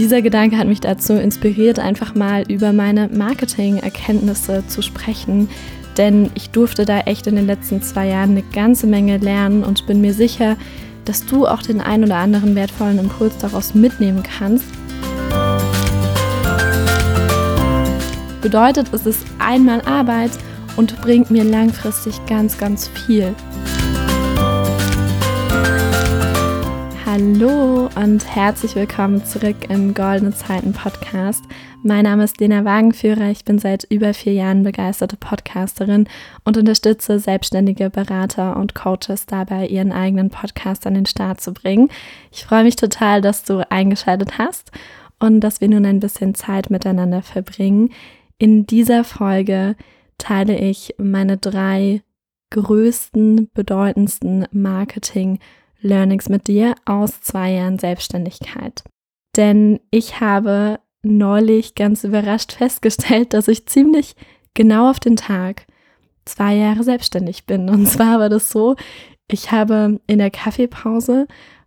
dieser Gedanke hat mich dazu inspiriert, einfach mal über meine Marketing-Erkenntnisse zu sprechen. Denn ich durfte da echt in den letzten zwei Jahren eine ganze Menge lernen und bin mir sicher, dass du auch den ein oder anderen wertvollen Impuls daraus mitnehmen kannst. Bedeutet, es ist einmal Arbeit und bringt mir langfristig ganz, ganz viel. Hallo und herzlich willkommen zurück im Goldene Zeiten Podcast. Mein Name ist Lena Wagenführer. Ich bin seit über vier Jahren begeisterte Podcasterin und unterstütze selbstständige Berater und Coaches dabei, ihren eigenen Podcast an den Start zu bringen. Ich freue mich total, dass du eingeschaltet hast und dass wir nun ein bisschen Zeit miteinander verbringen. In dieser Folge teile ich meine drei größten, bedeutendsten Marketing- Learnings mit dir aus zwei Jahren Selbstständigkeit. Denn ich habe neulich ganz überrascht festgestellt, dass ich ziemlich genau auf den Tag zwei Jahre selbstständig bin. Und zwar war das so, ich habe in der Kaffeepause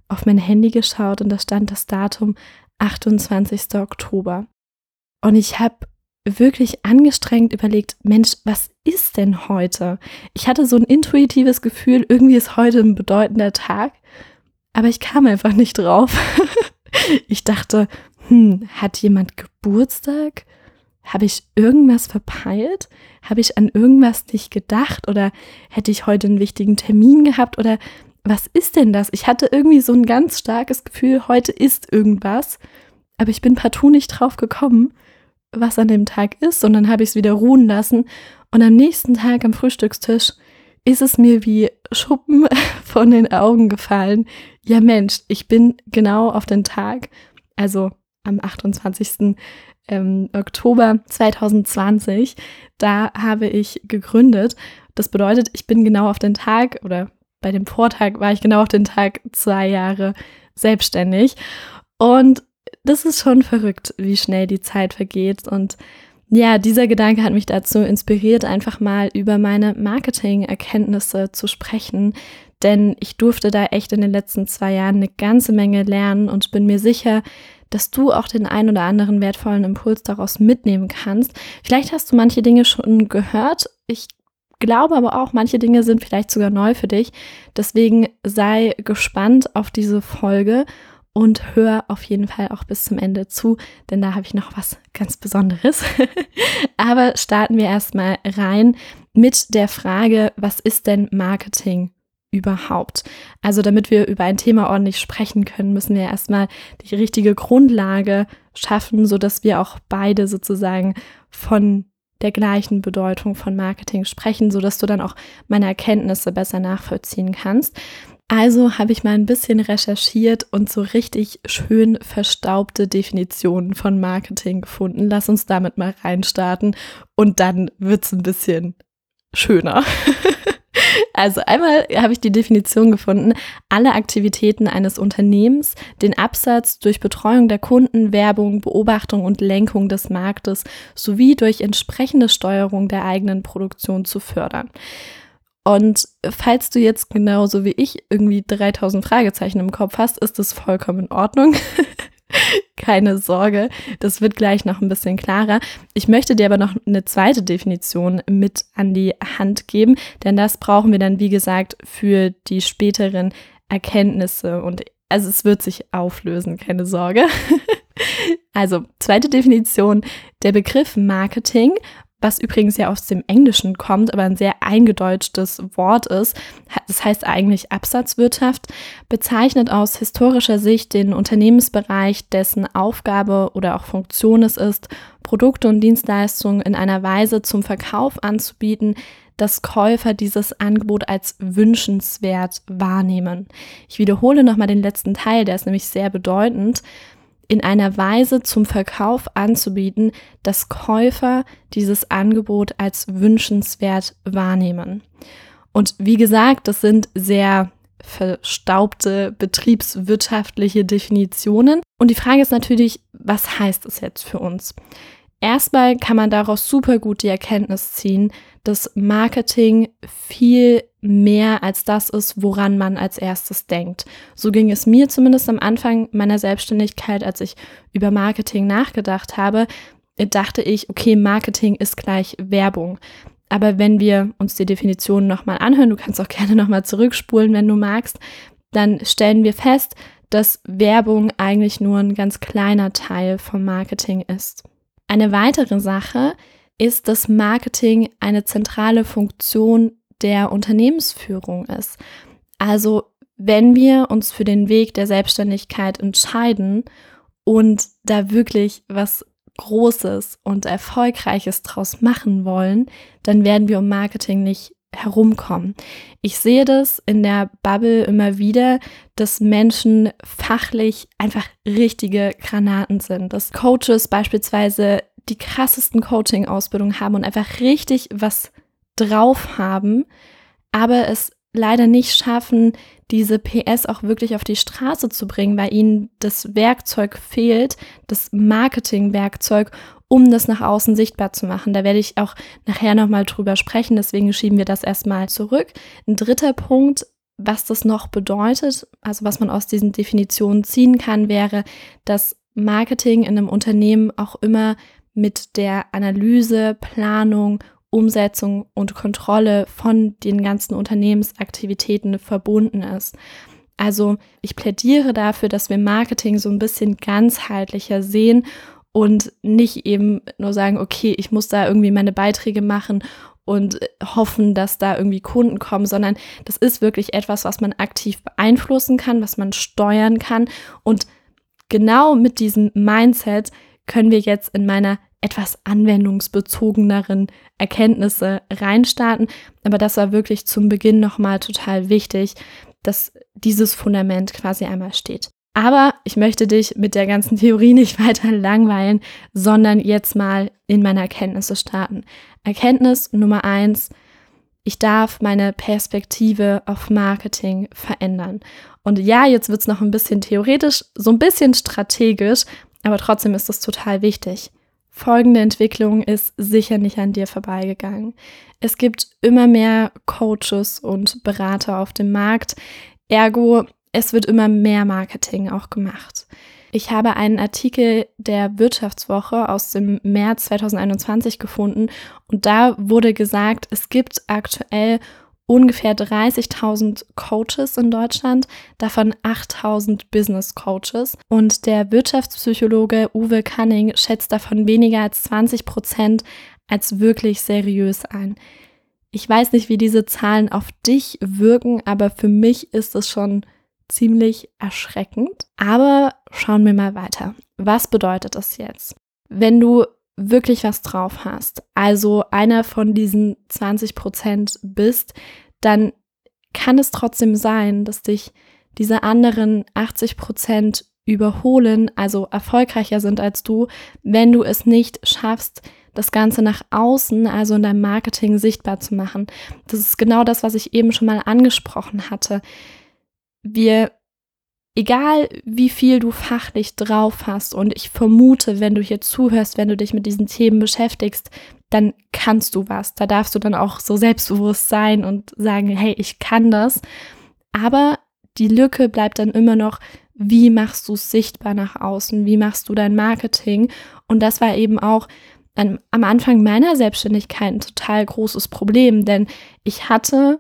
auf mein Handy geschaut und da stand das Datum 28. Oktober. Und ich habe wirklich angestrengt überlegt, Mensch, was ist denn heute? Ich hatte so ein intuitives Gefühl, irgendwie ist heute ein bedeutender Tag, aber ich kam einfach nicht drauf. ich dachte, hm, hat jemand Geburtstag? Habe ich irgendwas verpeilt? Habe ich an irgendwas nicht gedacht? Oder hätte ich heute einen wichtigen Termin gehabt? Oder was ist denn das? Ich hatte irgendwie so ein ganz starkes Gefühl, heute ist irgendwas. Aber ich bin partout nicht drauf gekommen was an dem Tag ist, und dann habe ich es wieder ruhen lassen. Und am nächsten Tag am Frühstückstisch ist es mir wie Schuppen von den Augen gefallen. Ja Mensch, ich bin genau auf den Tag, also am 28. Ähm, Oktober 2020, da habe ich gegründet. Das bedeutet, ich bin genau auf den Tag oder bei dem Vortag war ich genau auf den Tag zwei Jahre selbstständig. Und das ist schon verrückt, wie schnell die Zeit vergeht. Und ja, dieser Gedanke hat mich dazu inspiriert, einfach mal über meine Marketing-Erkenntnisse zu sprechen. Denn ich durfte da echt in den letzten zwei Jahren eine ganze Menge lernen und bin mir sicher, dass du auch den ein oder anderen wertvollen Impuls daraus mitnehmen kannst. Vielleicht hast du manche Dinge schon gehört. Ich glaube aber auch, manche Dinge sind vielleicht sogar neu für dich. Deswegen sei gespannt auf diese Folge und hör auf jeden Fall auch bis zum Ende zu, denn da habe ich noch was ganz Besonderes. Aber starten wir erstmal rein mit der Frage, was ist denn Marketing überhaupt? Also damit wir über ein Thema ordentlich sprechen können, müssen wir erstmal die richtige Grundlage schaffen, sodass wir auch beide sozusagen von der gleichen Bedeutung von Marketing sprechen, sodass du dann auch meine Erkenntnisse besser nachvollziehen kannst. Also habe ich mal ein bisschen recherchiert und so richtig schön verstaubte Definitionen von Marketing gefunden. Lass uns damit mal reinstarten und dann wird es ein bisschen schöner. Also einmal habe ich die Definition gefunden, alle Aktivitäten eines Unternehmens, den Absatz durch Betreuung der Kunden, Werbung, Beobachtung und Lenkung des Marktes sowie durch entsprechende Steuerung der eigenen Produktion zu fördern. Und falls du jetzt genauso wie ich irgendwie 3000 Fragezeichen im Kopf hast, ist das vollkommen in Ordnung. Keine Sorge, das wird gleich noch ein bisschen klarer. Ich möchte dir aber noch eine zweite Definition mit an die Hand geben, denn das brauchen wir dann, wie gesagt, für die späteren Erkenntnisse und also es wird sich auflösen, keine Sorge. also, zweite Definition, der Begriff Marketing was übrigens ja aus dem Englischen kommt, aber ein sehr eingedeutschtes Wort ist, das heißt eigentlich Absatzwirtschaft, bezeichnet aus historischer Sicht den Unternehmensbereich, dessen Aufgabe oder auch Funktion es ist, Produkte und Dienstleistungen in einer Weise zum Verkauf anzubieten, dass Käufer dieses Angebot als wünschenswert wahrnehmen. Ich wiederhole nochmal den letzten Teil, der ist nämlich sehr bedeutend in einer Weise zum Verkauf anzubieten, dass Käufer dieses Angebot als wünschenswert wahrnehmen. Und wie gesagt, das sind sehr verstaubte betriebswirtschaftliche Definitionen. Und die Frage ist natürlich, was heißt es jetzt für uns? Erstmal kann man daraus super gut die Erkenntnis ziehen, dass Marketing viel mehr als das ist, woran man als erstes denkt. So ging es mir zumindest am Anfang meiner Selbstständigkeit, als ich über Marketing nachgedacht habe, dachte ich, okay, Marketing ist gleich Werbung. Aber wenn wir uns die Definition nochmal anhören, du kannst auch gerne nochmal zurückspulen, wenn du magst, dann stellen wir fest, dass Werbung eigentlich nur ein ganz kleiner Teil vom Marketing ist. Eine weitere Sache ist, dass Marketing eine zentrale Funktion der Unternehmensführung ist. Also wenn wir uns für den Weg der Selbstständigkeit entscheiden und da wirklich was Großes und Erfolgreiches draus machen wollen, dann werden wir um Marketing nicht herumkommen. Ich sehe das in der Bubble immer wieder, dass Menschen fachlich einfach richtige Granaten sind. Dass Coaches beispielsweise die krassesten Coaching-Ausbildungen haben und einfach richtig was drauf haben, aber es leider nicht schaffen, diese PS auch wirklich auf die Straße zu bringen, weil ihnen das Werkzeug fehlt, das Marketingwerkzeug, um das nach außen sichtbar zu machen. Da werde ich auch nachher nochmal drüber sprechen, deswegen schieben wir das erstmal zurück. Ein dritter Punkt, was das noch bedeutet, also was man aus diesen Definitionen ziehen kann, wäre, dass Marketing in einem Unternehmen auch immer mit der Analyse, Planung Umsetzung und Kontrolle von den ganzen Unternehmensaktivitäten verbunden ist. Also ich plädiere dafür, dass wir Marketing so ein bisschen ganzheitlicher sehen und nicht eben nur sagen, okay, ich muss da irgendwie meine Beiträge machen und hoffen, dass da irgendwie Kunden kommen, sondern das ist wirklich etwas, was man aktiv beeinflussen kann, was man steuern kann. Und genau mit diesem Mindset können wir jetzt in meiner etwas anwendungsbezogeneren Erkenntnisse reinstarten. Aber das war wirklich zum Beginn nochmal total wichtig, dass dieses Fundament quasi einmal steht. Aber ich möchte dich mit der ganzen Theorie nicht weiter langweilen, sondern jetzt mal in meine Erkenntnisse starten. Erkenntnis Nummer eins, ich darf meine Perspektive auf Marketing verändern. Und ja, jetzt wird es noch ein bisschen theoretisch, so ein bisschen strategisch, aber trotzdem ist es total wichtig. Folgende Entwicklung ist sicher nicht an dir vorbeigegangen. Es gibt immer mehr Coaches und Berater auf dem Markt. Ergo, es wird immer mehr Marketing auch gemacht. Ich habe einen Artikel der Wirtschaftswoche aus dem März 2021 gefunden und da wurde gesagt, es gibt aktuell ungefähr 30.000 Coaches in Deutschland, davon 8.000 Business Coaches. Und der Wirtschaftspsychologe Uwe Canning schätzt davon weniger als 20 Prozent als wirklich seriös ein. Ich weiß nicht, wie diese Zahlen auf dich wirken, aber für mich ist es schon ziemlich erschreckend. Aber schauen wir mal weiter. Was bedeutet das jetzt? Wenn du wirklich was drauf hast, also einer von diesen 20 Prozent bist, dann kann es trotzdem sein, dass dich diese anderen 80 Prozent überholen, also erfolgreicher sind als du, wenn du es nicht schaffst, das Ganze nach außen, also in deinem Marketing sichtbar zu machen. Das ist genau das, was ich eben schon mal angesprochen hatte. Wir egal wie viel du fachlich drauf hast und ich vermute, wenn du hier zuhörst, wenn du dich mit diesen Themen beschäftigst, dann kannst du was. Da darfst du dann auch so selbstbewusst sein und sagen, hey, ich kann das. Aber die Lücke bleibt dann immer noch, wie machst du es sichtbar nach außen? Wie machst du dein Marketing? Und das war eben auch am Anfang meiner Selbstständigkeit ein total großes Problem, denn ich hatte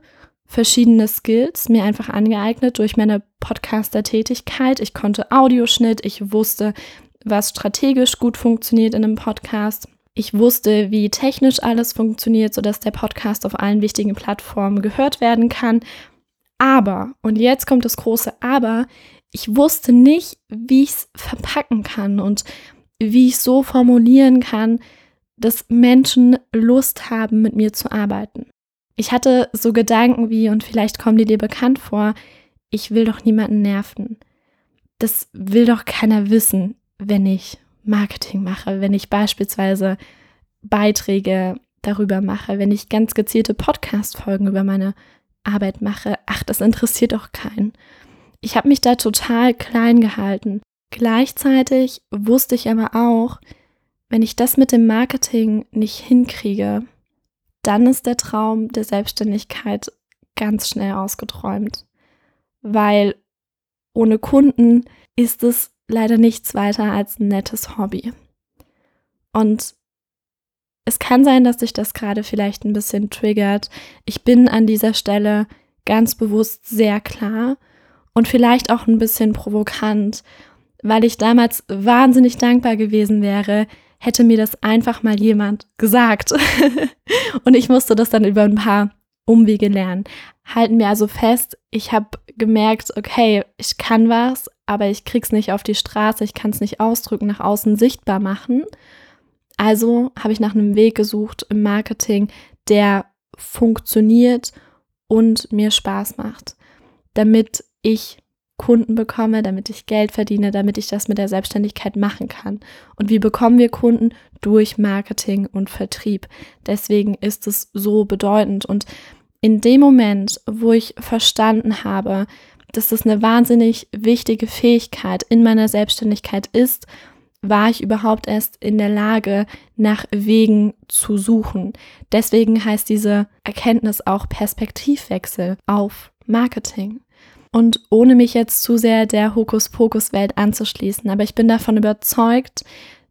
verschiedene Skills mir einfach angeeignet durch meine Podcaster-Tätigkeit. Ich konnte Audioschnitt, ich wusste, was strategisch gut funktioniert in einem Podcast. Ich wusste, wie technisch alles funktioniert, sodass der Podcast auf allen wichtigen Plattformen gehört werden kann. Aber, und jetzt kommt das große Aber, ich wusste nicht, wie ich es verpacken kann und wie ich so formulieren kann, dass Menschen Lust haben, mit mir zu arbeiten. Ich hatte so Gedanken wie, und vielleicht kommen die dir bekannt vor, ich will doch niemanden nerven. Das will doch keiner wissen, wenn ich Marketing mache, wenn ich beispielsweise Beiträge darüber mache, wenn ich ganz gezielte Podcast-Folgen über meine Arbeit mache. Ach, das interessiert doch keinen. Ich habe mich da total klein gehalten. Gleichzeitig wusste ich aber auch, wenn ich das mit dem Marketing nicht hinkriege, dann ist der Traum der Selbstständigkeit ganz schnell ausgeträumt, weil ohne Kunden ist es leider nichts weiter als ein nettes Hobby. Und es kann sein, dass sich das gerade vielleicht ein bisschen triggert. Ich bin an dieser Stelle ganz bewusst sehr klar und vielleicht auch ein bisschen provokant, weil ich damals wahnsinnig dankbar gewesen wäre, hätte mir das einfach mal jemand gesagt. und ich musste das dann über ein paar Umwege lernen. Halten wir also fest, ich habe gemerkt, okay, ich kann was, aber ich krieg's nicht auf die Straße, ich kann es nicht ausdrücken, nach außen sichtbar machen. Also habe ich nach einem Weg gesucht im Marketing, der funktioniert und mir Spaß macht, damit ich Kunden bekomme, damit ich Geld verdiene, damit ich das mit der Selbstständigkeit machen kann. Und wie bekommen wir Kunden? Durch Marketing und Vertrieb. Deswegen ist es so bedeutend. Und in dem Moment, wo ich verstanden habe, dass das eine wahnsinnig wichtige Fähigkeit in meiner Selbstständigkeit ist, war ich überhaupt erst in der Lage, nach Wegen zu suchen. Deswegen heißt diese Erkenntnis auch Perspektivwechsel auf Marketing. Und ohne mich jetzt zu sehr der Hokuspokus-Welt anzuschließen, aber ich bin davon überzeugt,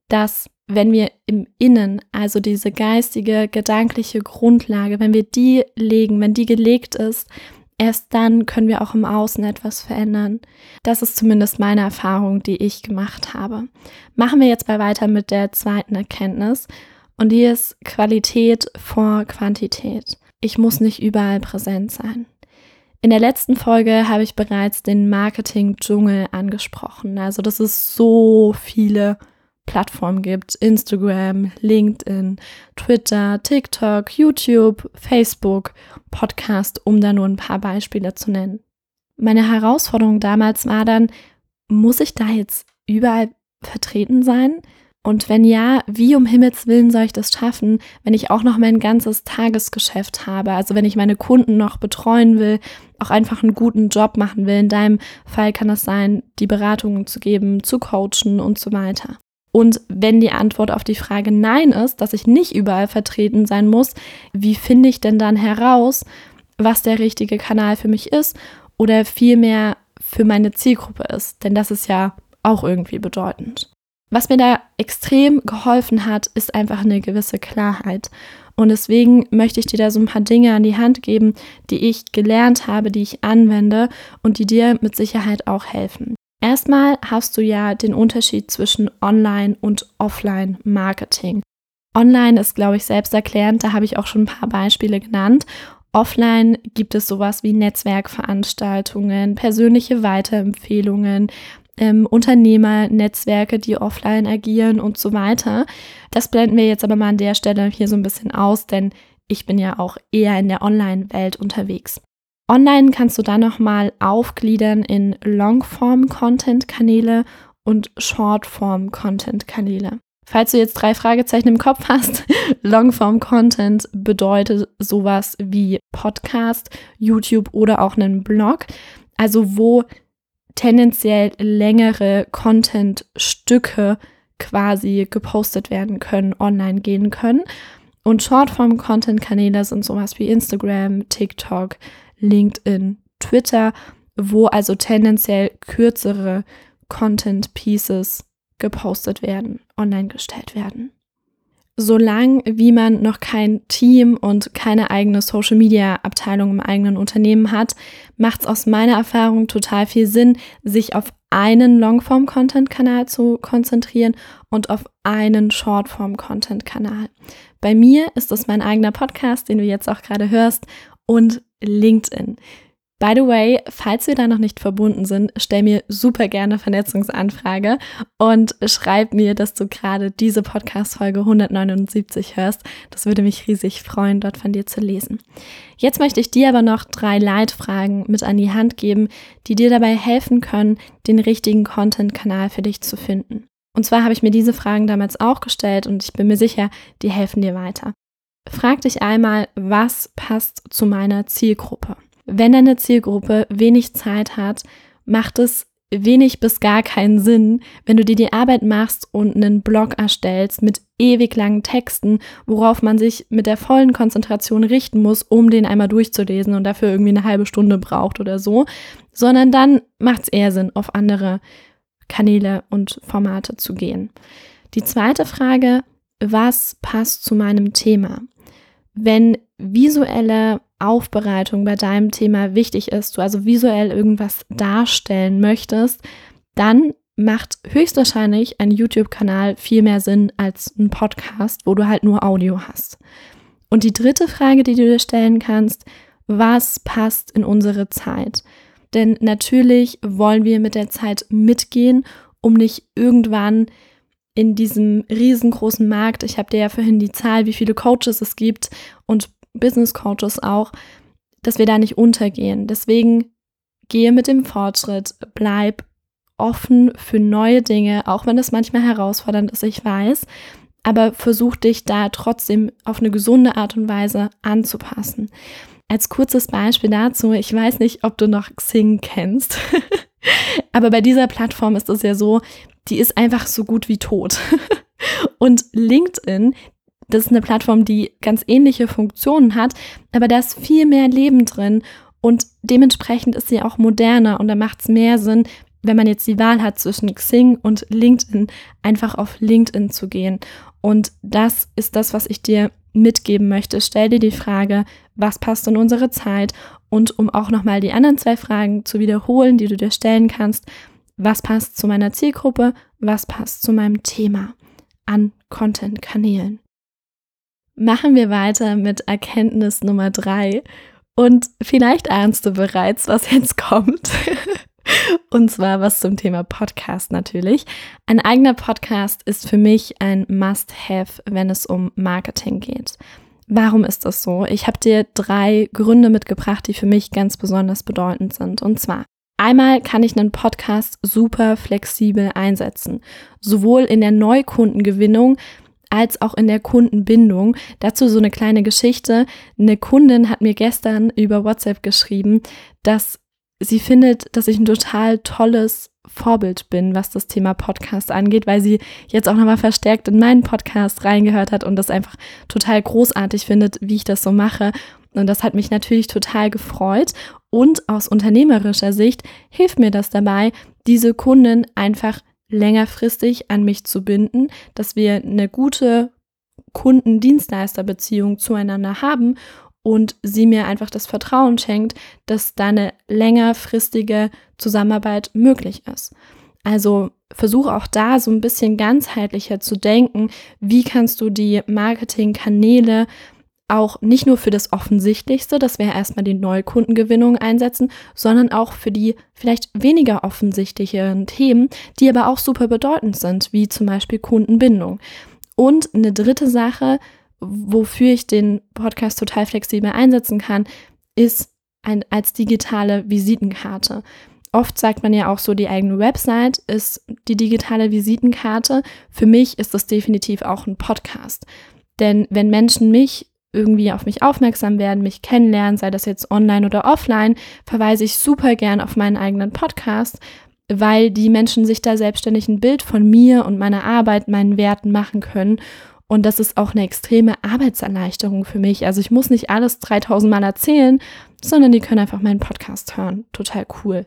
dass wenn wir im Innen, also diese geistige, gedankliche Grundlage, wenn wir die legen, wenn die gelegt ist, erst dann können wir auch im Außen etwas verändern. Das ist zumindest meine Erfahrung, die ich gemacht habe. Machen wir jetzt mal weiter mit der zweiten Erkenntnis und die ist Qualität vor Quantität. Ich muss nicht überall präsent sein. In der letzten Folge habe ich bereits den Marketing-Dschungel angesprochen. Also, dass es so viele Plattformen gibt. Instagram, LinkedIn, Twitter, TikTok, YouTube, Facebook, Podcast, um da nur ein paar Beispiele zu nennen. Meine Herausforderung damals war dann, muss ich da jetzt überall vertreten sein? Und wenn ja, wie um Himmels Willen soll ich das schaffen, wenn ich auch noch mein ganzes Tagesgeschäft habe? Also wenn ich meine Kunden noch betreuen will, auch einfach einen guten Job machen will. In deinem Fall kann das sein, die Beratungen zu geben, zu coachen und so weiter. Und wenn die Antwort auf die Frage Nein ist, dass ich nicht überall vertreten sein muss, wie finde ich denn dann heraus, was der richtige Kanal für mich ist oder vielmehr für meine Zielgruppe ist? Denn das ist ja auch irgendwie bedeutend. Was mir da extrem geholfen hat, ist einfach eine gewisse Klarheit. Und deswegen möchte ich dir da so ein paar Dinge an die Hand geben, die ich gelernt habe, die ich anwende und die dir mit Sicherheit auch helfen. Erstmal hast du ja den Unterschied zwischen Online- und Offline-Marketing. Online ist, glaube ich, selbsterklärend, da habe ich auch schon ein paar Beispiele genannt. Offline gibt es sowas wie Netzwerkveranstaltungen, persönliche Weiterempfehlungen, ähm, Unternehmernetzwerke, die offline agieren und so weiter. Das blenden wir jetzt aber mal an der Stelle hier so ein bisschen aus, denn ich bin ja auch eher in der Online-Welt unterwegs. Online kannst du dann nochmal aufgliedern in Longform-Content-Kanäle und Shortform-Content-Kanäle. Falls du jetzt drei Fragezeichen im Kopf hast, Longform-Content bedeutet sowas wie Podcast, YouTube oder auch einen Blog. Also wo tendenziell längere Content-Stücke quasi gepostet werden können, online gehen können. Und Shortform-Content-Kanäle sind sowas wie Instagram, TikTok, LinkedIn, Twitter, wo also tendenziell kürzere Content-Pieces gepostet werden, online gestellt werden solange wie man noch kein Team und keine eigene Social Media Abteilung im eigenen Unternehmen hat, macht es aus meiner Erfahrung total viel Sinn, sich auf einen Longform Content Kanal zu konzentrieren und auf einen Shortform Content Kanal. Bei mir ist das mein eigener Podcast, den du jetzt auch gerade hörst und LinkedIn. By the way, falls wir da noch nicht verbunden sind, stell mir super gerne Vernetzungsanfrage und schreib mir, dass du gerade diese Podcast-Folge 179 hörst. Das würde mich riesig freuen, dort von dir zu lesen. Jetzt möchte ich dir aber noch drei Leitfragen mit an die Hand geben, die dir dabei helfen können, den richtigen Content-Kanal für dich zu finden. Und zwar habe ich mir diese Fragen damals auch gestellt und ich bin mir sicher, die helfen dir weiter. Frag dich einmal, was passt zu meiner Zielgruppe? Wenn deine Zielgruppe wenig Zeit hat, macht es wenig bis gar keinen Sinn, wenn du dir die Arbeit machst und einen Blog erstellst mit ewig langen Texten, worauf man sich mit der vollen Konzentration richten muss, um den einmal durchzulesen und dafür irgendwie eine halbe Stunde braucht oder so, sondern dann macht es eher Sinn, auf andere Kanäle und Formate zu gehen. Die zweite Frage, was passt zu meinem Thema? Wenn visuelle Aufbereitung bei deinem Thema wichtig ist, du also visuell irgendwas darstellen möchtest, dann macht höchstwahrscheinlich ein YouTube-Kanal viel mehr Sinn als ein Podcast, wo du halt nur Audio hast. Und die dritte Frage, die du dir stellen kannst, was passt in unsere Zeit? Denn natürlich wollen wir mit der Zeit mitgehen, um nicht irgendwann in diesem riesengroßen Markt, ich habe dir ja vorhin die Zahl, wie viele Coaches es gibt und Business Coaches auch, dass wir da nicht untergehen. Deswegen gehe mit dem Fortschritt, bleib offen für neue Dinge, auch wenn es manchmal herausfordernd ist, ich weiß, aber versuch dich da trotzdem auf eine gesunde Art und Weise anzupassen. Als kurzes Beispiel dazu, ich weiß nicht, ob du noch Xing kennst, aber bei dieser Plattform ist es ja so, die ist einfach so gut wie tot. Und LinkedIn, das ist eine Plattform, die ganz ähnliche Funktionen hat, aber da ist viel mehr Leben drin und dementsprechend ist sie auch moderner und da macht es mehr Sinn, wenn man jetzt die Wahl hat zwischen Xing und LinkedIn, einfach auf LinkedIn zu gehen. Und das ist das, was ich dir mitgeben möchte. Stell dir die Frage, was passt in unsere Zeit? Und um auch nochmal die anderen zwei Fragen zu wiederholen, die du dir stellen kannst, was passt zu meiner Zielgruppe? Was passt zu meinem Thema an Content-Kanälen? Machen wir weiter mit Erkenntnis Nummer drei. Und vielleicht ahnst du bereits, was jetzt kommt. Und zwar was zum Thema Podcast natürlich. Ein eigener Podcast ist für mich ein Must-Have, wenn es um Marketing geht. Warum ist das so? Ich habe dir drei Gründe mitgebracht, die für mich ganz besonders bedeutend sind. Und zwar, einmal kann ich einen Podcast super flexibel einsetzen, sowohl in der Neukundengewinnung als auch in der Kundenbindung. Dazu so eine kleine Geschichte. Eine Kundin hat mir gestern über WhatsApp geschrieben, dass sie findet, dass ich ein total tolles Vorbild bin, was das Thema Podcast angeht, weil sie jetzt auch nochmal verstärkt in meinen Podcast reingehört hat und das einfach total großartig findet, wie ich das so mache. Und das hat mich natürlich total gefreut. Und aus unternehmerischer Sicht hilft mir das dabei, diese Kunden einfach längerfristig an mich zu binden, dass wir eine gute Kunden-Dienstleister-Beziehung zueinander haben und sie mir einfach das Vertrauen schenkt, dass da eine längerfristige Zusammenarbeit möglich ist. Also versuche auch da so ein bisschen ganzheitlicher zu denken, wie kannst du die Marketingkanäle auch nicht nur für das Offensichtlichste, das wäre erstmal die Neukundengewinnung einsetzen, sondern auch für die vielleicht weniger offensichtlichen Themen, die aber auch super bedeutend sind, wie zum Beispiel Kundenbindung. Und eine dritte Sache, wofür ich den Podcast total flexibel einsetzen kann, ist ein, als digitale Visitenkarte. Oft sagt man ja auch so, die eigene Website ist die digitale Visitenkarte. Für mich ist das definitiv auch ein Podcast. Denn wenn Menschen mich irgendwie auf mich aufmerksam werden, mich kennenlernen, sei das jetzt online oder offline, verweise ich super gern auf meinen eigenen Podcast, weil die Menschen sich da selbstständig ein Bild von mir und meiner Arbeit, meinen Werten machen können und das ist auch eine extreme Arbeitserleichterung für mich. Also ich muss nicht alles 3000 Mal erzählen, sondern die können einfach meinen Podcast hören. Total cool.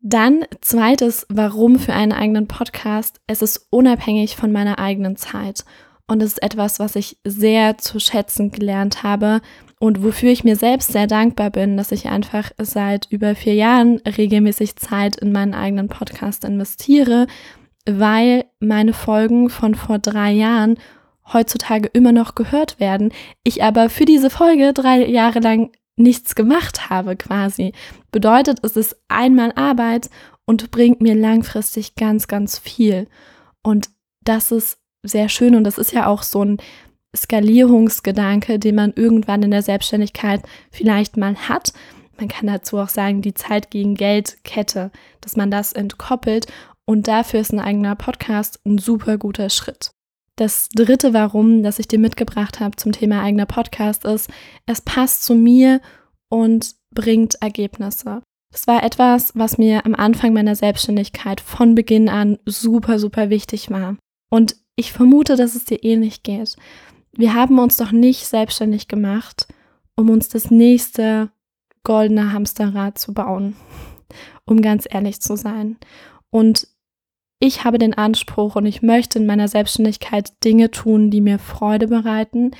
Dann zweites, warum für einen eigenen Podcast? Es ist unabhängig von meiner eigenen Zeit. Und es ist etwas, was ich sehr zu schätzen gelernt habe und wofür ich mir selbst sehr dankbar bin, dass ich einfach seit über vier Jahren regelmäßig Zeit in meinen eigenen Podcast investiere, weil meine Folgen von vor drei Jahren heutzutage immer noch gehört werden, ich aber für diese Folge drei Jahre lang nichts gemacht habe quasi. Bedeutet, es ist einmal Arbeit und bringt mir langfristig ganz, ganz viel. Und das ist sehr schön und das ist ja auch so ein Skalierungsgedanke, den man irgendwann in der Selbstständigkeit vielleicht mal hat. Man kann dazu auch sagen, die Zeit gegen Geld-Kette, dass man das entkoppelt und dafür ist ein eigener Podcast ein super guter Schritt. Das dritte Warum, das ich dir mitgebracht habe zum Thema eigener Podcast ist, es passt zu mir und bringt Ergebnisse. Das war etwas, was mir am Anfang meiner Selbstständigkeit von Beginn an super, super wichtig war. Und ich vermute, dass es dir ähnlich geht. Wir haben uns doch nicht selbstständig gemacht, um uns das nächste goldene Hamsterrad zu bauen, um ganz ehrlich zu sein. Und ich habe den Anspruch und ich möchte in meiner Selbstständigkeit Dinge tun, die mir Freude bereiten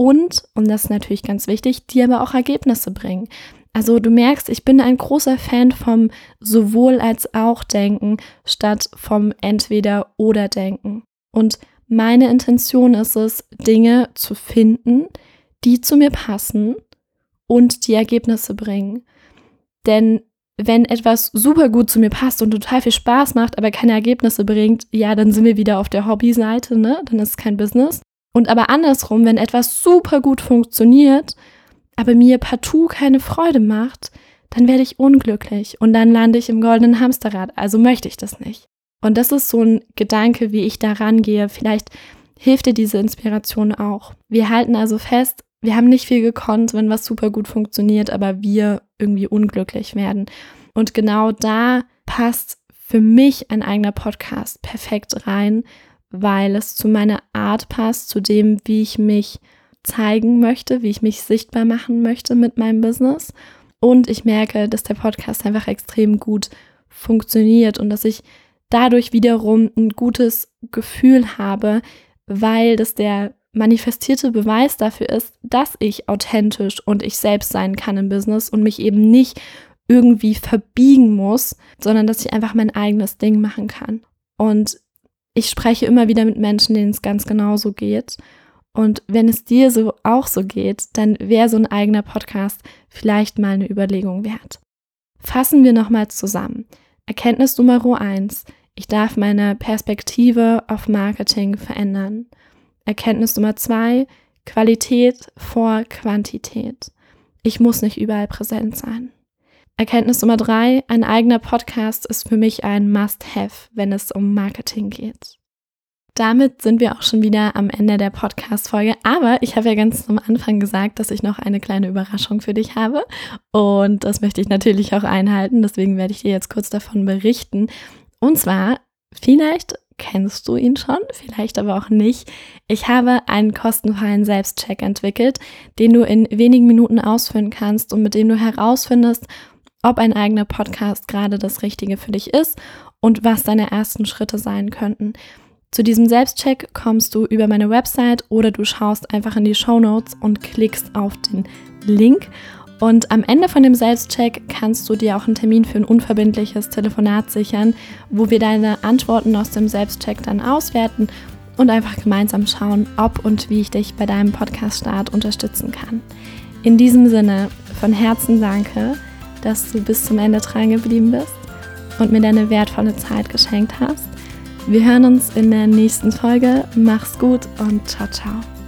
und, und das ist natürlich ganz wichtig, die aber auch Ergebnisse bringen. Also du merkst, ich bin ein großer Fan vom sowohl als auch Denken statt vom entweder oder Denken. Und meine Intention ist es, Dinge zu finden, die zu mir passen und die Ergebnisse bringen. Denn wenn etwas super gut zu mir passt und total viel Spaß macht, aber keine Ergebnisse bringt, ja, dann sind wir wieder auf der Hobby-Seite, ne? Dann ist es kein Business. Und aber andersrum, wenn etwas super gut funktioniert, aber mir partout keine Freude macht, dann werde ich unglücklich und dann lande ich im goldenen Hamsterrad. Also möchte ich das nicht. Und das ist so ein Gedanke, wie ich da rangehe. Vielleicht hilft dir diese Inspiration auch. Wir halten also fest, wir haben nicht viel gekonnt, wenn was super gut funktioniert, aber wir irgendwie unglücklich werden. Und genau da passt für mich ein eigener Podcast perfekt rein, weil es zu meiner Art passt, zu dem, wie ich mich zeigen möchte, wie ich mich sichtbar machen möchte mit meinem Business. Und ich merke, dass der Podcast einfach extrem gut funktioniert und dass ich dadurch wiederum ein gutes Gefühl habe, weil das der manifestierte Beweis dafür ist, dass ich authentisch und ich selbst sein kann im Business und mich eben nicht irgendwie verbiegen muss, sondern dass ich einfach mein eigenes Ding machen kann. Und ich spreche immer wieder mit Menschen, denen es ganz genauso geht. Und wenn es dir so auch so geht, dann wäre so ein eigener Podcast vielleicht mal eine Überlegung wert. Fassen wir nochmal zusammen. Erkenntnis Nummer eins: Ich darf meine Perspektive auf Marketing verändern. Erkenntnis Nummer zwei: Qualität vor Quantität. Ich muss nicht überall präsent sein. Erkenntnis Nummer drei: Ein eigener Podcast ist für mich ein Must-Have, wenn es um Marketing geht. Damit sind wir auch schon wieder am Ende der Podcast-Folge. Aber ich habe ja ganz am Anfang gesagt, dass ich noch eine kleine Überraschung für dich habe. Und das möchte ich natürlich auch einhalten. Deswegen werde ich dir jetzt kurz davon berichten. Und zwar, vielleicht kennst du ihn schon, vielleicht aber auch nicht. Ich habe einen kostenfreien Selbstcheck entwickelt, den du in wenigen Minuten ausführen kannst und mit dem du herausfindest, ob ein eigener Podcast gerade das Richtige für dich ist und was deine ersten Schritte sein könnten. Zu diesem Selbstcheck kommst du über meine Website oder du schaust einfach in die Show Notes und klickst auf den Link. Und am Ende von dem Selbstcheck kannst du dir auch einen Termin für ein unverbindliches Telefonat sichern, wo wir deine Antworten aus dem Selbstcheck dann auswerten und einfach gemeinsam schauen, ob und wie ich dich bei deinem Podcast-Start unterstützen kann. In diesem Sinne, von Herzen danke, dass du bis zum Ende dran geblieben bist und mir deine wertvolle Zeit geschenkt hast. Wir hören uns in der nächsten Folge. Mach's gut und ciao, ciao.